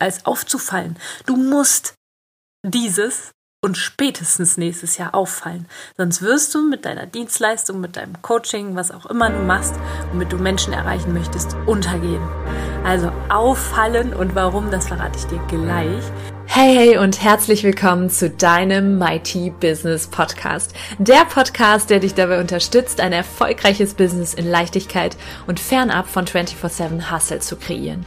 als aufzufallen. Du musst dieses und spätestens nächstes Jahr auffallen. Sonst wirst du mit deiner Dienstleistung, mit deinem Coaching, was auch immer du machst, womit du Menschen erreichen möchtest, untergehen. Also auffallen und warum, das verrate ich dir gleich. Hey, hey und herzlich willkommen zu deinem Mighty Business Podcast. Der Podcast, der dich dabei unterstützt, ein erfolgreiches Business in Leichtigkeit und fernab von 24-7 Hustle zu kreieren.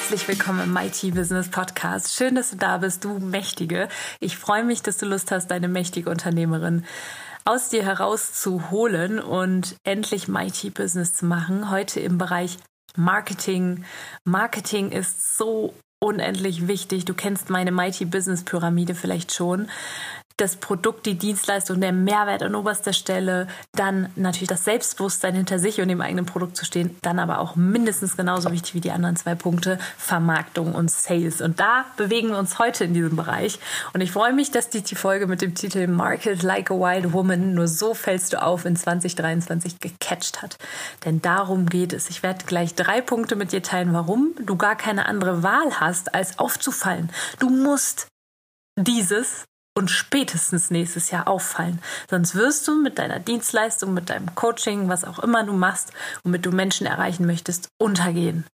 Herzlich willkommen im Mighty Business Podcast. Schön, dass du da bist, du Mächtige. Ich freue mich, dass du Lust hast, deine mächtige Unternehmerin aus dir herauszuholen und endlich Mighty Business zu machen. Heute im Bereich Marketing. Marketing ist so unendlich wichtig. Du kennst meine Mighty Business Pyramide vielleicht schon das Produkt, die Dienstleistung, der Mehrwert an oberster Stelle, dann natürlich das Selbstbewusstsein hinter sich und dem eigenen Produkt zu stehen, dann aber auch mindestens genauso wichtig wie die anderen zwei Punkte, Vermarktung und Sales. Und da bewegen wir uns heute in diesem Bereich. Und ich freue mich, dass dich die Folge mit dem Titel Market Like a Wild Woman, nur so fällst du auf, in 2023 gecatcht hat. Denn darum geht es. Ich werde gleich drei Punkte mit dir teilen, warum du gar keine andere Wahl hast, als aufzufallen. Du musst dieses und spätestens nächstes Jahr auffallen. Sonst wirst du mit deiner Dienstleistung, mit deinem Coaching, was auch immer du machst, womit du Menschen erreichen möchtest, untergehen.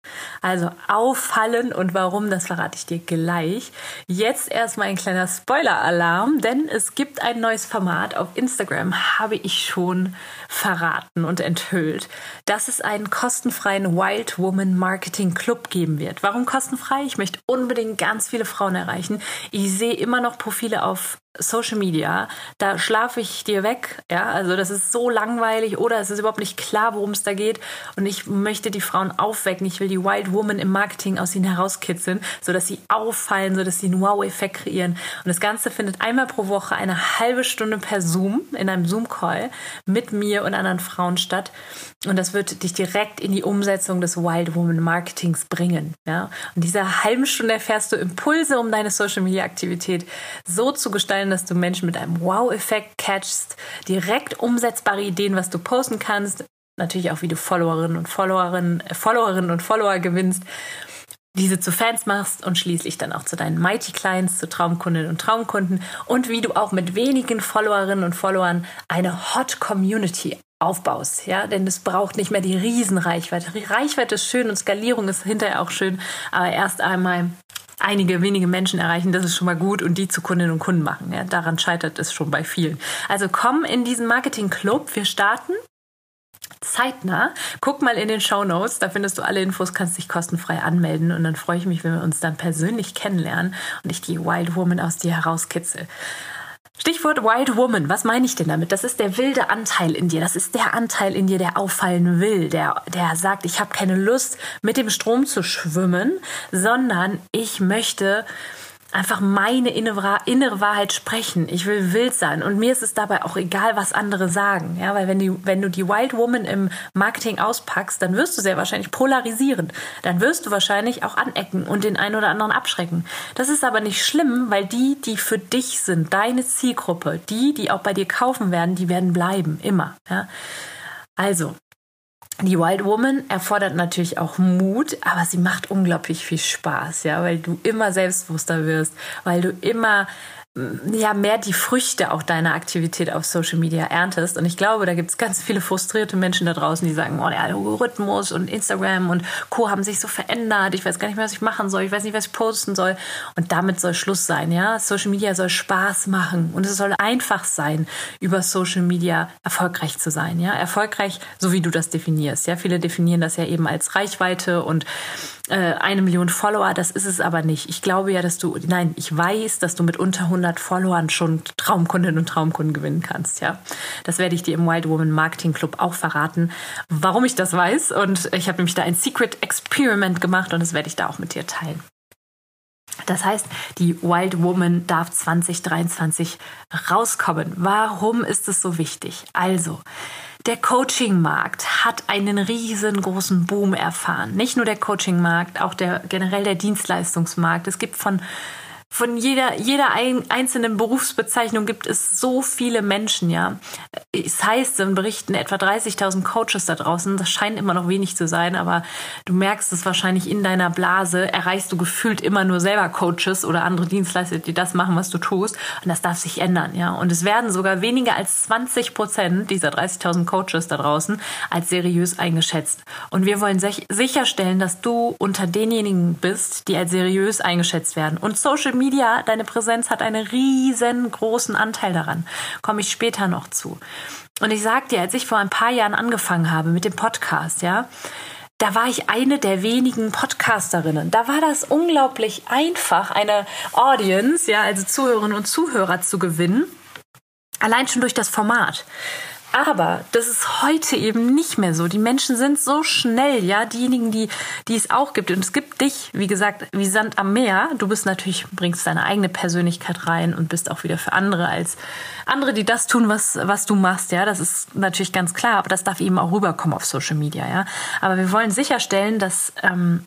Also auffallen und warum, das verrate ich dir gleich. Jetzt erstmal ein kleiner Spoiler-Alarm, denn es gibt ein neues Format auf Instagram, habe ich schon verraten und enthüllt, dass es einen kostenfreien Wild Woman Marketing Club geben wird. Warum kostenfrei? Ich möchte unbedingt ganz viele Frauen erreichen. Ich sehe immer noch Profile auf off Social Media, da schlafe ich dir weg, ja, also das ist so langweilig oder es ist überhaupt nicht klar, worum es da geht. Und ich möchte die Frauen aufwecken, ich will die Wild Woman im Marketing aus ihnen herauskitzeln, sodass sie auffallen, sodass sie einen Wow-Effekt kreieren. Und das Ganze findet einmal pro Woche eine halbe Stunde per Zoom, in einem Zoom-Call mit mir und anderen Frauen statt. Und das wird dich direkt in die Umsetzung des Wild Woman Marketings bringen, ja, und dieser halben Stunde erfährst du Impulse, um deine Social Media Aktivität so zu gestalten, vorstellen, dass du Menschen mit einem Wow-Effekt catchst, direkt umsetzbare Ideen, was du posten kannst, natürlich auch, wie du Followerinnen und Followerinnen, äh, Followerinnen und Follower gewinnst, diese zu Fans machst und schließlich dann auch zu deinen Mighty Clients, zu Traumkundinnen und Traumkunden und wie du auch mit wenigen Followerinnen und Followern eine Hot Community aufbaust, ja, denn es braucht nicht mehr die Riesenreichweite. Reichweite ist schön und Skalierung ist hinterher auch schön, aber erst einmal einige wenige Menschen erreichen, das ist schon mal gut und die zu Kundinnen und Kunden machen. Ja, daran scheitert es schon bei vielen. Also komm in diesen Marketing Club. Wir starten zeitnah. Guck mal in den Show Notes, da findest du alle Infos, kannst dich kostenfrei anmelden und dann freue ich mich, wenn wir uns dann persönlich kennenlernen und ich die Wild Woman aus dir herauskitzel. Stichwort Wild Woman. Was meine ich denn damit? Das ist der wilde Anteil in dir. Das ist der Anteil in dir, der auffallen will, der, der sagt, ich habe keine Lust, mit dem Strom zu schwimmen, sondern ich möchte einfach meine innere Wahrheit sprechen. Ich will wild sein und mir ist es dabei auch egal, was andere sagen. Ja, weil wenn du, wenn du die Wild Woman im Marketing auspackst, dann wirst du sehr wahrscheinlich polarisieren. Dann wirst du wahrscheinlich auch anecken und den einen oder anderen abschrecken. Das ist aber nicht schlimm, weil die, die für dich sind, deine Zielgruppe, die, die auch bei dir kaufen werden, die werden bleiben. Immer. Ja. Also, die Wild Woman erfordert natürlich auch Mut, aber sie macht unglaublich viel Spaß, ja, weil du immer selbstbewusster wirst, weil du immer ja mehr die Früchte auch deiner Aktivität auf Social Media erntest. Und ich glaube, da gibt es ganz viele frustrierte Menschen da draußen, die sagen, oh, der Algorithmus und Instagram und Co. haben sich so verändert. Ich weiß gar nicht mehr, was ich machen soll. Ich weiß nicht, was ich posten soll. Und damit soll Schluss sein, ja. Social Media soll Spaß machen und es soll einfach sein, über Social Media erfolgreich zu sein, ja. Erfolgreich, so wie du das definierst, ja. Viele definieren das ja eben als Reichweite und eine Million Follower, das ist es aber nicht. Ich glaube ja, dass du, nein, ich weiß, dass du mit unter 100 Followern schon Traumkundinnen und Traumkunden gewinnen kannst, ja. Das werde ich dir im Wild Woman Marketing Club auch verraten, warum ich das weiß. Und ich habe nämlich da ein Secret Experiment gemacht und das werde ich da auch mit dir teilen. Das heißt, die Wild Woman darf 2023 rauskommen. Warum ist es so wichtig? Also, der Coaching-Markt hat einen riesengroßen Boom erfahren. Nicht nur der Coaching-Markt, auch der generell der Dienstleistungsmarkt. Es gibt von von jeder, jeder einzelnen Berufsbezeichnung gibt es so viele Menschen, ja. Es heißt in Berichten etwa 30.000 Coaches da draußen. Das scheint immer noch wenig zu sein, aber du merkst es wahrscheinlich in deiner Blase, erreichst du gefühlt immer nur selber Coaches oder andere Dienstleister, die das machen, was du tust. Und das darf sich ändern, ja. Und es werden sogar weniger als 20 Prozent dieser 30.000 Coaches da draußen als seriös eingeschätzt. Und wir wollen sicherstellen, dass du unter denjenigen bist, die als seriös eingeschätzt werden. Und Social Media, deine Präsenz hat einen riesengroßen Anteil daran. Komme ich später noch zu. Und ich sag dir, als ich vor ein paar Jahren angefangen habe mit dem Podcast, ja, da war ich eine der wenigen Podcasterinnen. Da war das unglaublich einfach, eine Audience, ja, also Zuhörerinnen und Zuhörer zu gewinnen. Allein schon durch das Format. Aber das ist heute eben nicht mehr so. Die Menschen sind so schnell, ja, diejenigen, die, die es auch gibt. Und es gibt dich, wie gesagt, wie Sand am Meer. Du bist natürlich, bringst deine eigene Persönlichkeit rein und bist auch wieder für andere als andere, die das tun, was, was du machst, ja. Das ist natürlich ganz klar, aber das darf eben auch rüberkommen auf Social Media, ja. Aber wir wollen sicherstellen, dass ähm,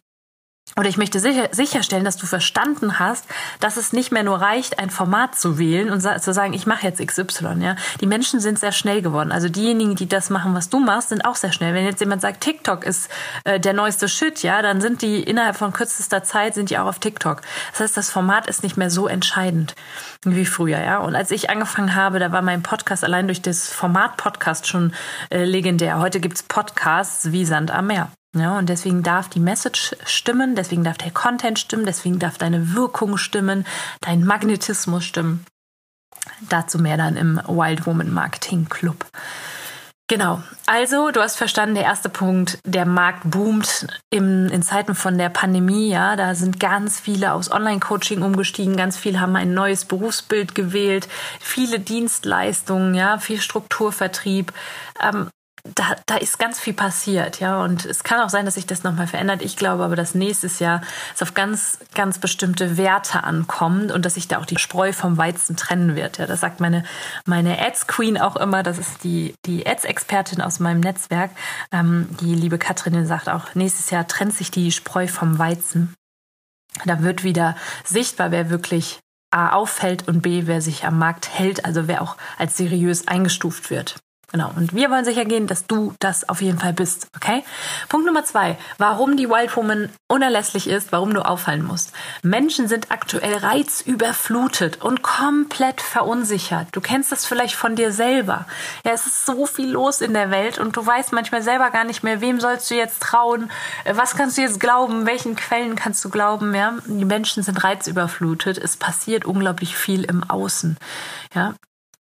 oder ich möchte sicher, sicherstellen, dass du verstanden hast, dass es nicht mehr nur reicht, ein Format zu wählen und zu sagen, ich mache jetzt XY. Ja, die Menschen sind sehr schnell geworden. Also diejenigen, die das machen, was du machst, sind auch sehr schnell. Wenn jetzt jemand sagt, TikTok ist äh, der neueste Shit, ja, dann sind die innerhalb von kürzester Zeit sind die auch auf TikTok. Das heißt, das Format ist nicht mehr so entscheidend wie früher. Ja, und als ich angefangen habe, da war mein Podcast allein durch das Format Podcast schon äh, legendär. Heute gibt's Podcasts wie Sand am Meer. Ja, und deswegen darf die Message stimmen, deswegen darf der Content stimmen, deswegen darf deine Wirkung stimmen, dein Magnetismus stimmen. Dazu mehr dann im Wild Woman Marketing Club. Genau. Also, du hast verstanden, der erste Punkt, der Markt boomt im, in Zeiten von der Pandemie. Ja, da sind ganz viele aus Online-Coaching umgestiegen. Ganz viele haben ein neues Berufsbild gewählt. Viele Dienstleistungen, ja, viel Strukturvertrieb. Ähm, da, da ist ganz viel passiert, ja. Und es kann auch sein, dass sich das nochmal verändert. Ich glaube aber, dass nächstes Jahr es auf ganz, ganz bestimmte Werte ankommt und dass sich da auch die Spreu vom Weizen trennen wird. Ja, das sagt meine, meine Ads Queen auch immer. Das ist die, die Ads-Expertin aus meinem Netzwerk. Ähm, die liebe Katrin sagt auch, nächstes Jahr trennt sich die Spreu vom Weizen. Da wird wieder sichtbar, wer wirklich A auffällt und B, wer sich am Markt hält, also wer auch als seriös eingestuft wird. Genau. Und wir wollen sicher gehen, dass du das auf jeden Fall bist. Okay? Punkt Nummer zwei. Warum die Wild Woman unerlässlich ist, warum du auffallen musst. Menschen sind aktuell reizüberflutet und komplett verunsichert. Du kennst das vielleicht von dir selber. Ja, es ist so viel los in der Welt und du weißt manchmal selber gar nicht mehr, wem sollst du jetzt trauen? Was kannst du jetzt glauben? Welchen Quellen kannst du glauben? Ja, die Menschen sind reizüberflutet. Es passiert unglaublich viel im Außen. Ja,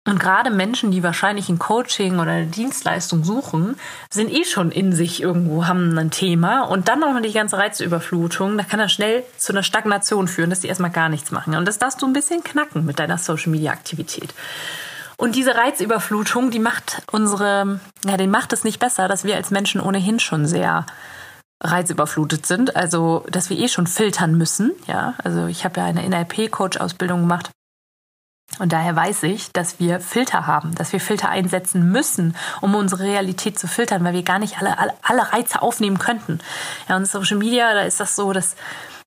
und gerade Menschen, die wahrscheinlich ein Coaching oder eine Dienstleistung suchen, sind eh schon in sich irgendwo, haben ein Thema und dann noch die ganze Reizüberflutung, da kann das schnell zu einer Stagnation führen, dass die erstmal gar nichts machen. Und das darfst du ein bisschen knacken mit deiner Social Media Aktivität. Und diese Reizüberflutung, die macht unsere, ja, den macht es nicht besser, dass wir als Menschen ohnehin schon sehr reizüberflutet sind, also dass wir eh schon filtern müssen, ja. Also ich habe ja eine NLP Coach Ausbildung gemacht und daher weiß ich, dass wir Filter haben, dass wir Filter einsetzen müssen, um unsere Realität zu filtern, weil wir gar nicht alle, alle, alle Reize aufnehmen könnten. Ja, und Social Media, da ist das so, dass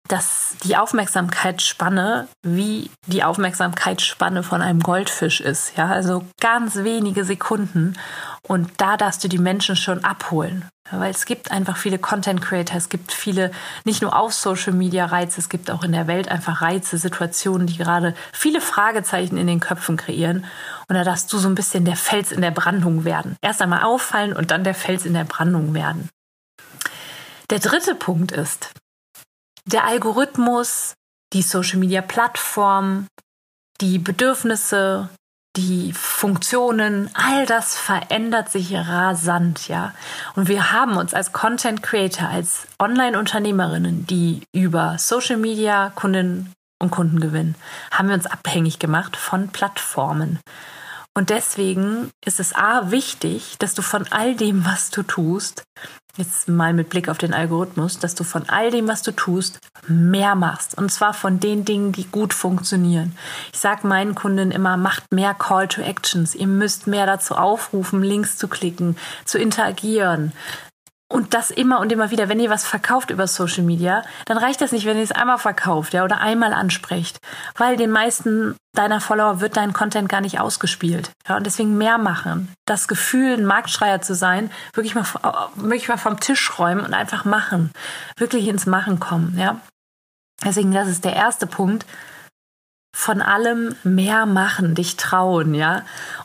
dass die Aufmerksamkeitsspanne wie die Aufmerksamkeitsspanne von einem Goldfisch ist. Ja, also ganz wenige Sekunden. Und da darfst du die Menschen schon abholen. Weil es gibt einfach viele Content Creator, es gibt viele, nicht nur auf Social Media Reize, es gibt auch in der Welt einfach Reize, Situationen, die gerade viele Fragezeichen in den Köpfen kreieren. Und da darfst du so ein bisschen der Fels in der Brandung werden. Erst einmal auffallen und dann der Fels in der Brandung werden. Der dritte Punkt ist, der Algorithmus, die Social-Media-Plattform, die Bedürfnisse, die Funktionen, all das verändert sich rasant, ja. Und wir haben uns als Content Creator, als Online-Unternehmerinnen, die über Social Media Kundinnen und Kunden gewinnen, haben wir uns abhängig gemacht von Plattformen. Und deswegen ist es A wichtig, dass du von all dem, was du tust, jetzt mal mit Blick auf den Algorithmus, dass du von all dem, was du tust, mehr machst. Und zwar von den Dingen, die gut funktionieren. Ich sage meinen Kunden immer, macht mehr Call to Actions. Ihr müsst mehr dazu aufrufen, Links zu klicken, zu interagieren, und das immer und immer wieder, wenn ihr was verkauft über Social Media, dann reicht das nicht, wenn ihr es einmal verkauft, ja, oder einmal ansprecht. Weil den meisten deiner Follower wird dein Content gar nicht ausgespielt. Ja, und deswegen mehr machen. Das Gefühl, ein Marktschreier zu sein, wirklich mal, wirklich mal vom Tisch räumen und einfach machen. Wirklich ins Machen kommen, ja. Deswegen, das ist der erste Punkt von allem mehr machen, dich trauen, ja.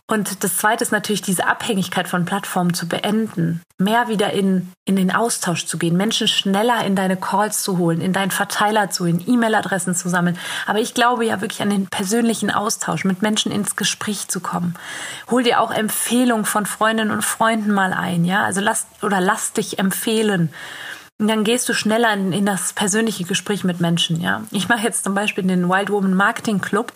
Und das zweite ist natürlich diese Abhängigkeit von Plattformen zu beenden, mehr wieder in, in den Austausch zu gehen, Menschen schneller in deine Calls zu holen, in deinen Verteiler zu, in E-Mail-Adressen zu sammeln. Aber ich glaube ja wirklich an den persönlichen Austausch, mit Menschen ins Gespräch zu kommen. Hol dir auch Empfehlungen von Freundinnen und Freunden mal ein, ja. Also lass, oder lass dich empfehlen. Dann gehst du schneller in, in, das persönliche Gespräch mit Menschen, ja. Ich mache jetzt zum Beispiel den Wild Woman Marketing Club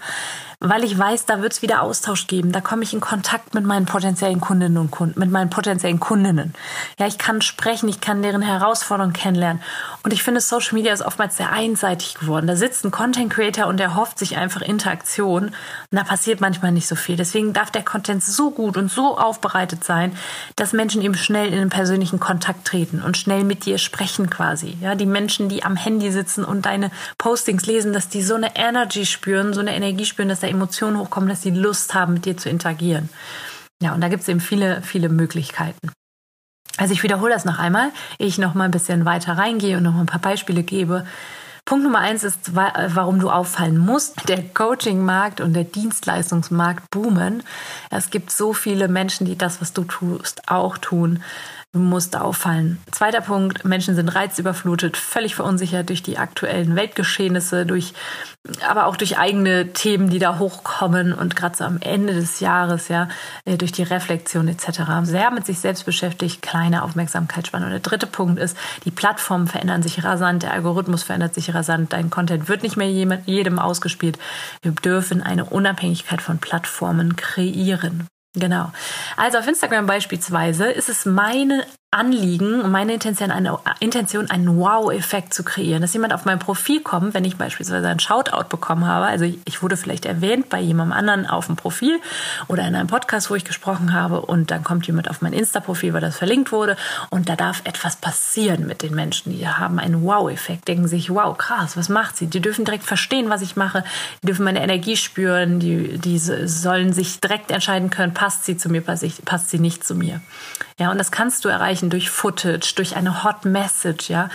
weil ich weiß, da wird es wieder Austausch geben. Da komme ich in Kontakt mit meinen potenziellen Kundinnen und Kunden, mit meinen potenziellen Kundinnen. Ja, ich kann sprechen, ich kann deren Herausforderungen kennenlernen. Und ich finde, Social Media ist oftmals sehr einseitig geworden. Da sitzt ein Content Creator und der hofft sich einfach Interaktion. Und da passiert manchmal nicht so viel. Deswegen darf der Content so gut und so aufbereitet sein, dass Menschen eben schnell in den persönlichen Kontakt treten und schnell mit dir sprechen quasi. Ja, die Menschen, die am Handy sitzen und deine Postings lesen, dass die so eine Energy spüren, so eine Energie spüren, dass da Emotionen hochkommen, dass sie Lust haben, mit dir zu interagieren. Ja, und da gibt es eben viele, viele Möglichkeiten. Also ich wiederhole das noch einmal, ich noch mal ein bisschen weiter reingehe und noch mal ein paar Beispiele gebe. Punkt Nummer eins ist, warum du auffallen musst. Der Coaching-Markt und der Dienstleistungsmarkt boomen. Es gibt so viele Menschen, die das, was du tust, auch tun musste auffallen. Zweiter Punkt, Menschen sind reizüberflutet, völlig verunsichert durch die aktuellen Weltgeschehnisse, durch, aber auch durch eigene Themen, die da hochkommen und gerade so am Ende des Jahres, ja, äh, durch die Reflexion etc. Sehr mit sich selbst beschäftigt, kleine Aufmerksamkeitsspanne. Und der dritte Punkt ist, die Plattformen verändern sich rasant, der Algorithmus verändert sich rasant, dein Content wird nicht mehr jedem ausgespielt. Wir dürfen eine Unabhängigkeit von Plattformen kreieren. Genau. Also auf Instagram beispielsweise ist es meine Anliegen meine Intention, eine Intention, einen Wow-Effekt zu kreieren. Dass jemand auf mein Profil kommt, wenn ich beispielsweise einen Shoutout bekommen habe. Also ich wurde vielleicht erwähnt bei jemandem anderen auf dem Profil oder in einem Podcast, wo ich gesprochen habe und dann kommt jemand auf mein Insta-Profil, weil das verlinkt wurde und da darf etwas passieren mit den Menschen. Die haben einen Wow-Effekt, denken sich, wow, krass, was macht sie? Die dürfen direkt verstehen, was ich mache. Die dürfen meine Energie spüren. Die, die sollen sich direkt entscheiden können, passt sie zu mir, passt sie nicht zu mir. Ja, und das kannst du erreichen durch Footage, durch eine Hot Message, ja.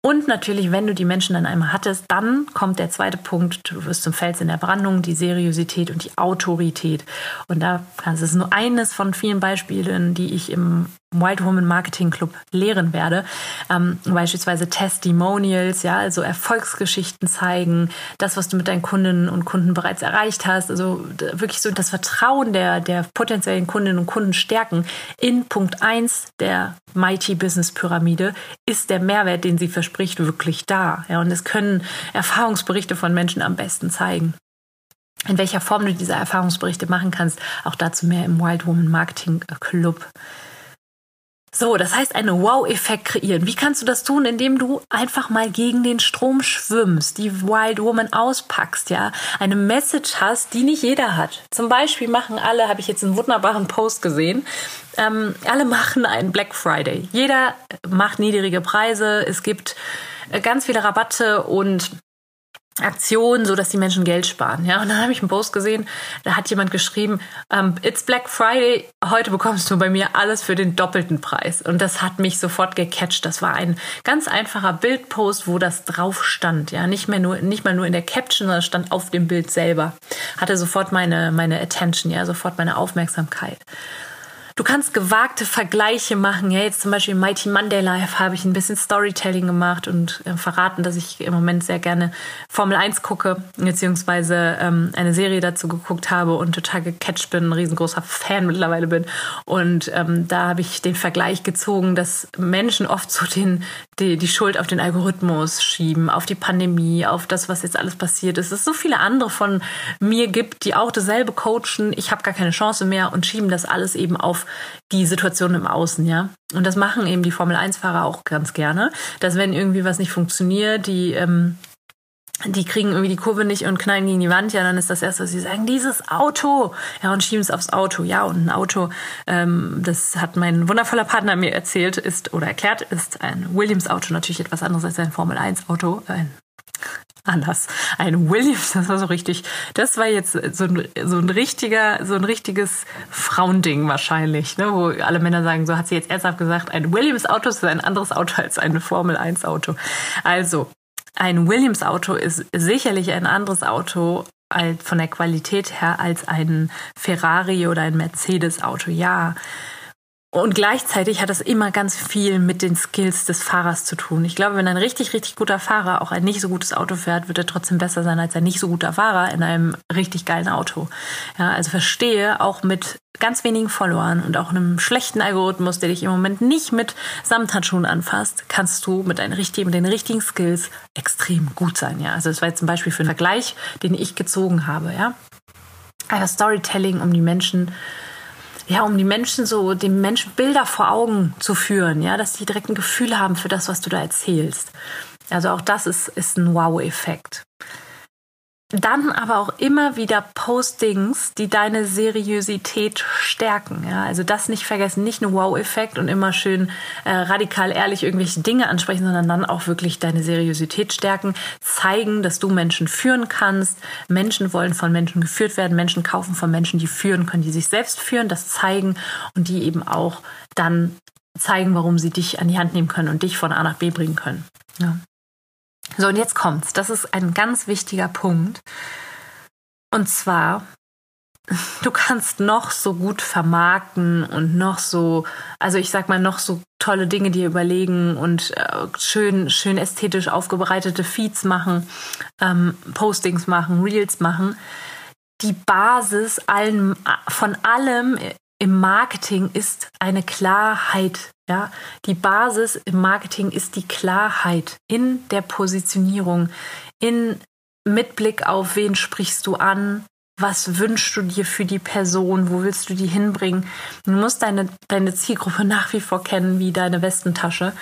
Und natürlich, wenn du die Menschen dann einmal hattest, dann kommt der zweite Punkt, du wirst zum Fels in der Brandung, die Seriosität und die Autorität. Und da kannst du es nur eines von vielen Beispielen, die ich im White Woman Marketing Club lehren werde. Ähm, beispielsweise Testimonials, ja, also Erfolgsgeschichten zeigen, das, was du mit deinen Kundinnen und Kunden bereits erreicht hast, also wirklich so das Vertrauen der, der potenziellen Kundinnen und Kunden stärken. In Punkt 1 der Mighty Business Pyramide ist der Mehrwert, den sie verspricht, wirklich da. Ja, und es können Erfahrungsberichte von Menschen am besten zeigen in welcher Form du diese Erfahrungsberichte machen kannst. Auch dazu mehr im Wild Woman Marketing Club. So, das heißt, einen Wow-Effekt kreieren. Wie kannst du das tun, indem du einfach mal gegen den Strom schwimmst, die Wild Woman auspackst, ja, eine Message hast, die nicht jeder hat. Zum Beispiel machen alle, habe ich jetzt einen wunderbaren Post gesehen, ähm, alle machen einen Black Friday. Jeder macht niedrige Preise. Es gibt äh, ganz viele Rabatte und Aktion, so dass die Menschen Geld sparen. Ja, und dann habe ich einen Post gesehen, da hat jemand geschrieben, ähm, It's Black Friday, heute bekommst du bei mir alles für den doppelten Preis. Und das hat mich sofort gecatcht. Das war ein ganz einfacher Bildpost, wo das drauf stand. Ja, nicht mehr nur, nicht mal nur in der Caption, sondern stand auf dem Bild selber. Hatte sofort meine, meine Attention, ja, sofort meine Aufmerksamkeit. Du kannst gewagte Vergleiche machen. Ja, jetzt zum Beispiel Mighty Monday Live habe ich ein bisschen Storytelling gemacht und äh, verraten, dass ich im Moment sehr gerne Formel 1 gucke, beziehungsweise ähm, eine Serie dazu geguckt habe und total gecatcht bin, ein riesengroßer Fan mittlerweile bin. Und ähm, da habe ich den Vergleich gezogen, dass Menschen oft so den, die, die Schuld auf den Algorithmus schieben, auf die Pandemie, auf das, was jetzt alles passiert ist. Es so viele andere von mir gibt, die auch dasselbe coachen. Ich habe gar keine Chance mehr und schieben das alles eben auf die Situation im Außen, ja. Und das machen eben die Formel 1-Fahrer auch ganz gerne, dass wenn irgendwie was nicht funktioniert, die ähm, die kriegen irgendwie die Kurve nicht und knallen gegen die Wand, ja, dann ist das erste, was sie sagen, dieses Auto, ja, und schieben es aufs Auto, ja, und ein Auto, ähm, das hat mein wundervoller Partner mir erzählt, ist oder erklärt, ist ein Williams-Auto natürlich etwas anderes als ein Formel-1-Auto, ein anders. Ein Williams, das war so richtig, das war jetzt so ein, so ein richtiger, so ein richtiges Frauending wahrscheinlich, ne, wo alle Männer sagen, so hat sie jetzt ernsthaft gesagt, ein Williams-Auto ist ein anderes Auto als ein Formel-1-Auto. Also, ein Williams-Auto ist sicherlich ein anderes Auto von der Qualität her als ein Ferrari oder ein Mercedes-Auto. Ja, und gleichzeitig hat das immer ganz viel mit den Skills des Fahrers zu tun. Ich glaube, wenn ein richtig, richtig guter Fahrer auch ein nicht so gutes Auto fährt, wird er trotzdem besser sein als ein nicht so guter Fahrer in einem richtig geilen Auto. Ja, also verstehe auch mit ganz wenigen Followern und auch einem schlechten Algorithmus, der dich im Moment nicht mit Samthandschuhen anfasst, kannst du mit, richtigen, mit den richtigen Skills extrem gut sein. Ja, also das war jetzt zum Beispiel für einen Vergleich, den ich gezogen habe. Ja, also Storytelling, um die Menschen ja, um die Menschen so, den Menschen Bilder vor Augen zu führen, ja, dass die direkt ein Gefühl haben für das, was du da erzählst. Also auch das ist, ist ein Wow-Effekt dann aber auch immer wieder Postings, die deine Seriosität stärken. Ja, also das nicht vergessen, nicht nur Wow-Effekt und immer schön äh, radikal ehrlich irgendwelche Dinge ansprechen, sondern dann auch wirklich deine Seriosität stärken, zeigen, dass du Menschen führen kannst. Menschen wollen von Menschen geführt werden, Menschen kaufen von Menschen, die führen können, die sich selbst führen, das zeigen und die eben auch dann zeigen, warum sie dich an die Hand nehmen können und dich von A nach B bringen können. Ja. So, und jetzt kommt's. Das ist ein ganz wichtiger Punkt. Und zwar, du kannst noch so gut vermarkten und noch so, also ich sag mal, noch so tolle Dinge dir überlegen und äh, schön, schön ästhetisch aufbereitete Feeds machen, ähm, Postings machen, Reels machen. Die Basis allen, von allem im Marketing ist eine Klarheit. Ja, die Basis im Marketing ist die Klarheit in der Positionierung, in mit Blick auf wen sprichst du an, was wünschst du dir für die Person, wo willst du die hinbringen. Du musst deine, deine Zielgruppe nach wie vor kennen wie deine Westentasche.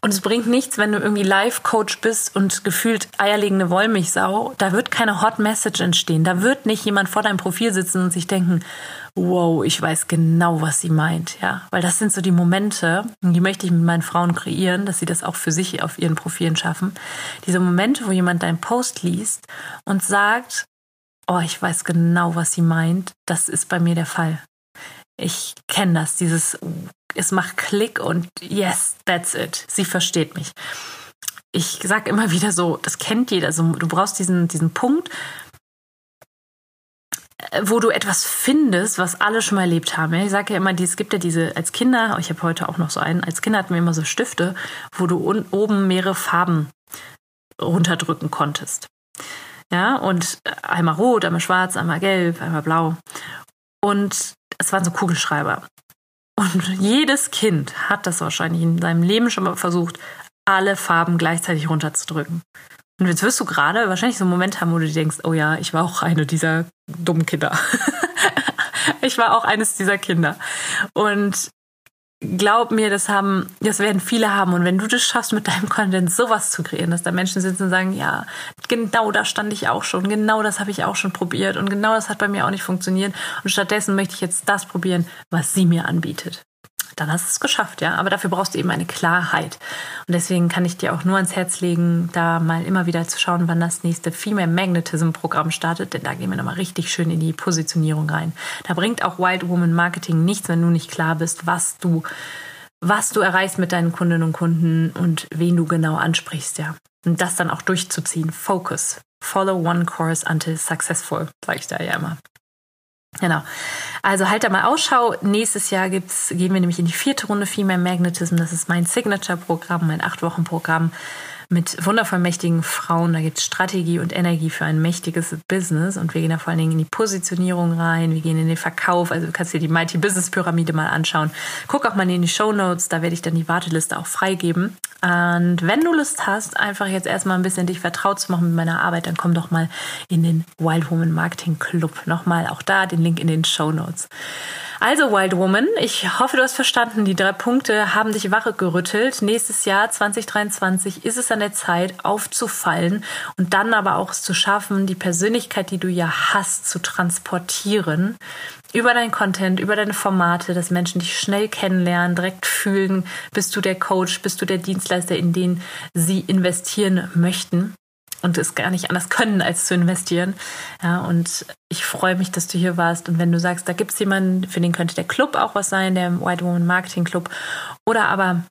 Und es bringt nichts, wenn du irgendwie Live-Coach bist und gefühlt eierlegende Wollmilchsau. Da wird keine Hot Message entstehen. Da wird nicht jemand vor deinem Profil sitzen und sich denken, wow, ich weiß genau, was sie meint, ja. Weil das sind so die Momente, die möchte ich mit meinen Frauen kreieren, dass sie das auch für sich auf ihren Profilen schaffen. Diese Momente, wo jemand deinen Post liest und sagt, oh, ich weiß genau, was sie meint, das ist bei mir der Fall. Ich kenne das, dieses, es macht Klick und yes, that's it. Sie versteht mich. Ich sage immer wieder so, das kennt jeder. Also du brauchst diesen, diesen Punkt, wo du etwas findest, was alle schon mal erlebt haben. Ich sage ja immer, es gibt ja diese, als Kinder, ich habe heute auch noch so einen, als Kinder hatten wir immer so Stifte, wo du oben mehrere Farben runterdrücken konntest. Ja, und einmal rot, einmal schwarz, einmal gelb, einmal blau. Und es waren so Kugelschreiber. Und jedes Kind hat das wahrscheinlich in seinem Leben schon mal versucht, alle Farben gleichzeitig runterzudrücken. Und jetzt wirst du gerade wahrscheinlich so einen Moment haben, wo du denkst, oh ja, ich war auch eine dieser dummen Kinder. ich war auch eines dieser Kinder. Und glaub mir, das haben, das werden viele haben. Und wenn du das schaffst, mit deinem Content sowas zu kreieren, dass da Menschen sitzen und sagen, ja, genau da stand ich auch schon, genau das habe ich auch schon probiert und genau das hat bei mir auch nicht funktioniert. Und stattdessen möchte ich jetzt das probieren, was sie mir anbietet dann hast du es geschafft, ja. Aber dafür brauchst du eben eine Klarheit. Und deswegen kann ich dir auch nur ans Herz legen, da mal immer wieder zu schauen, wann das nächste Female Magnetism Programm startet, denn da gehen wir nochmal richtig schön in die Positionierung rein. Da bringt auch Wild Woman Marketing nichts, wenn du nicht klar bist, was du, was du erreichst mit deinen Kundinnen und Kunden und wen du genau ansprichst, ja. Und das dann auch durchzuziehen. Focus. Follow one course until successful, sage ich da ja immer. Genau. Also halt da mal Ausschau. Nächstes Jahr gibt's, gehen wir nämlich in die vierte Runde Female Magnetism. Das ist mein Signature-Programm, mein acht Wochen Programm, mit wundervoll mächtigen Frauen. Da gibt es Strategie und Energie für ein mächtiges Business. Und wir gehen da vor allen Dingen in die Positionierung rein. Wir gehen in den Verkauf. Also du kannst dir die Mighty Business Pyramide mal anschauen. Guck auch mal in die Show Notes. Da werde ich dann die Warteliste auch freigeben. Und wenn du Lust hast, einfach jetzt erstmal ein bisschen dich vertraut zu machen mit meiner Arbeit, dann komm doch mal in den Wild Woman Marketing Club. Nochmal auch da den Link in den Show Notes. Also Wild Woman, ich hoffe, du hast verstanden, die drei Punkte haben dich wache gerüttelt. Nächstes Jahr 2023 ist es an der Zeit aufzufallen und dann aber auch es zu schaffen, die Persönlichkeit, die du ja hast, zu transportieren über deinen Content, über deine Formate, dass Menschen dich schnell kennenlernen, direkt fühlen, bist du der Coach, bist du der Dienstleister, in den sie investieren möchten und es gar nicht anders können, als zu investieren. Ja, und ich freue mich, dass du hier warst. Und wenn du sagst, da gibt es jemanden, für den könnte der Club auch was sein, der White Woman Marketing Club, oder aber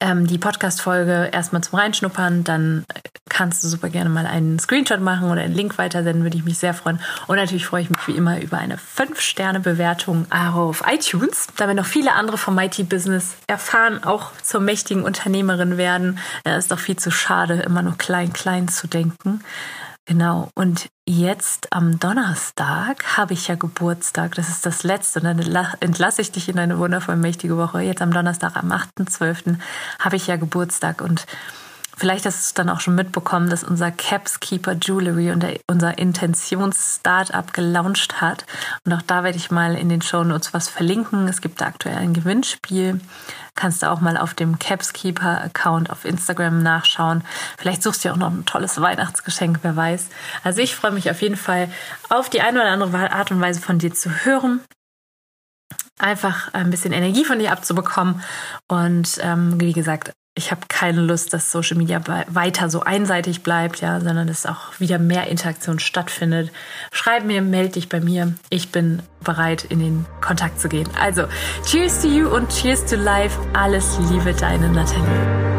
ähm, die Podcast-Folge erstmal zum Reinschnuppern, dann kannst du super gerne mal einen Screenshot machen oder einen Link weitersenden, würde ich mich sehr freuen. Und natürlich freue ich mich wie immer über eine 5-Sterne-Bewertung auf iTunes, damit noch viele andere vom Mighty Business erfahren, auch zur mächtigen Unternehmerin werden. Es ist doch viel zu schade, immer nur klein, klein zu denken. Genau. Und jetzt am Donnerstag habe ich ja Geburtstag. Das ist das letzte. Und dann entlasse ich dich in eine wundervoll mächtige Woche. Jetzt am Donnerstag, am 8.12. habe ich ja Geburtstag und Vielleicht hast du es dann auch schon mitbekommen, dass unser Capskeeper Jewelry und unser Intentions-Startup gelauncht hat. Und auch da werde ich mal in den Show Notes was verlinken. Es gibt da aktuell ein Gewinnspiel. Kannst du auch mal auf dem Capskeeper-Account auf Instagram nachschauen. Vielleicht suchst du auch noch ein tolles Weihnachtsgeschenk, wer weiß. Also ich freue mich auf jeden Fall auf die eine oder andere Art und Weise von dir zu hören einfach ein bisschen Energie von dir abzubekommen. Und ähm, wie gesagt, ich habe keine Lust, dass Social Media weiter so einseitig bleibt, ja, sondern dass auch wieder mehr Interaktion stattfindet. Schreib mir, melde dich bei mir. Ich bin bereit, in den Kontakt zu gehen. Also, cheers to you und cheers to life. Alles Liebe, deine Nathalie.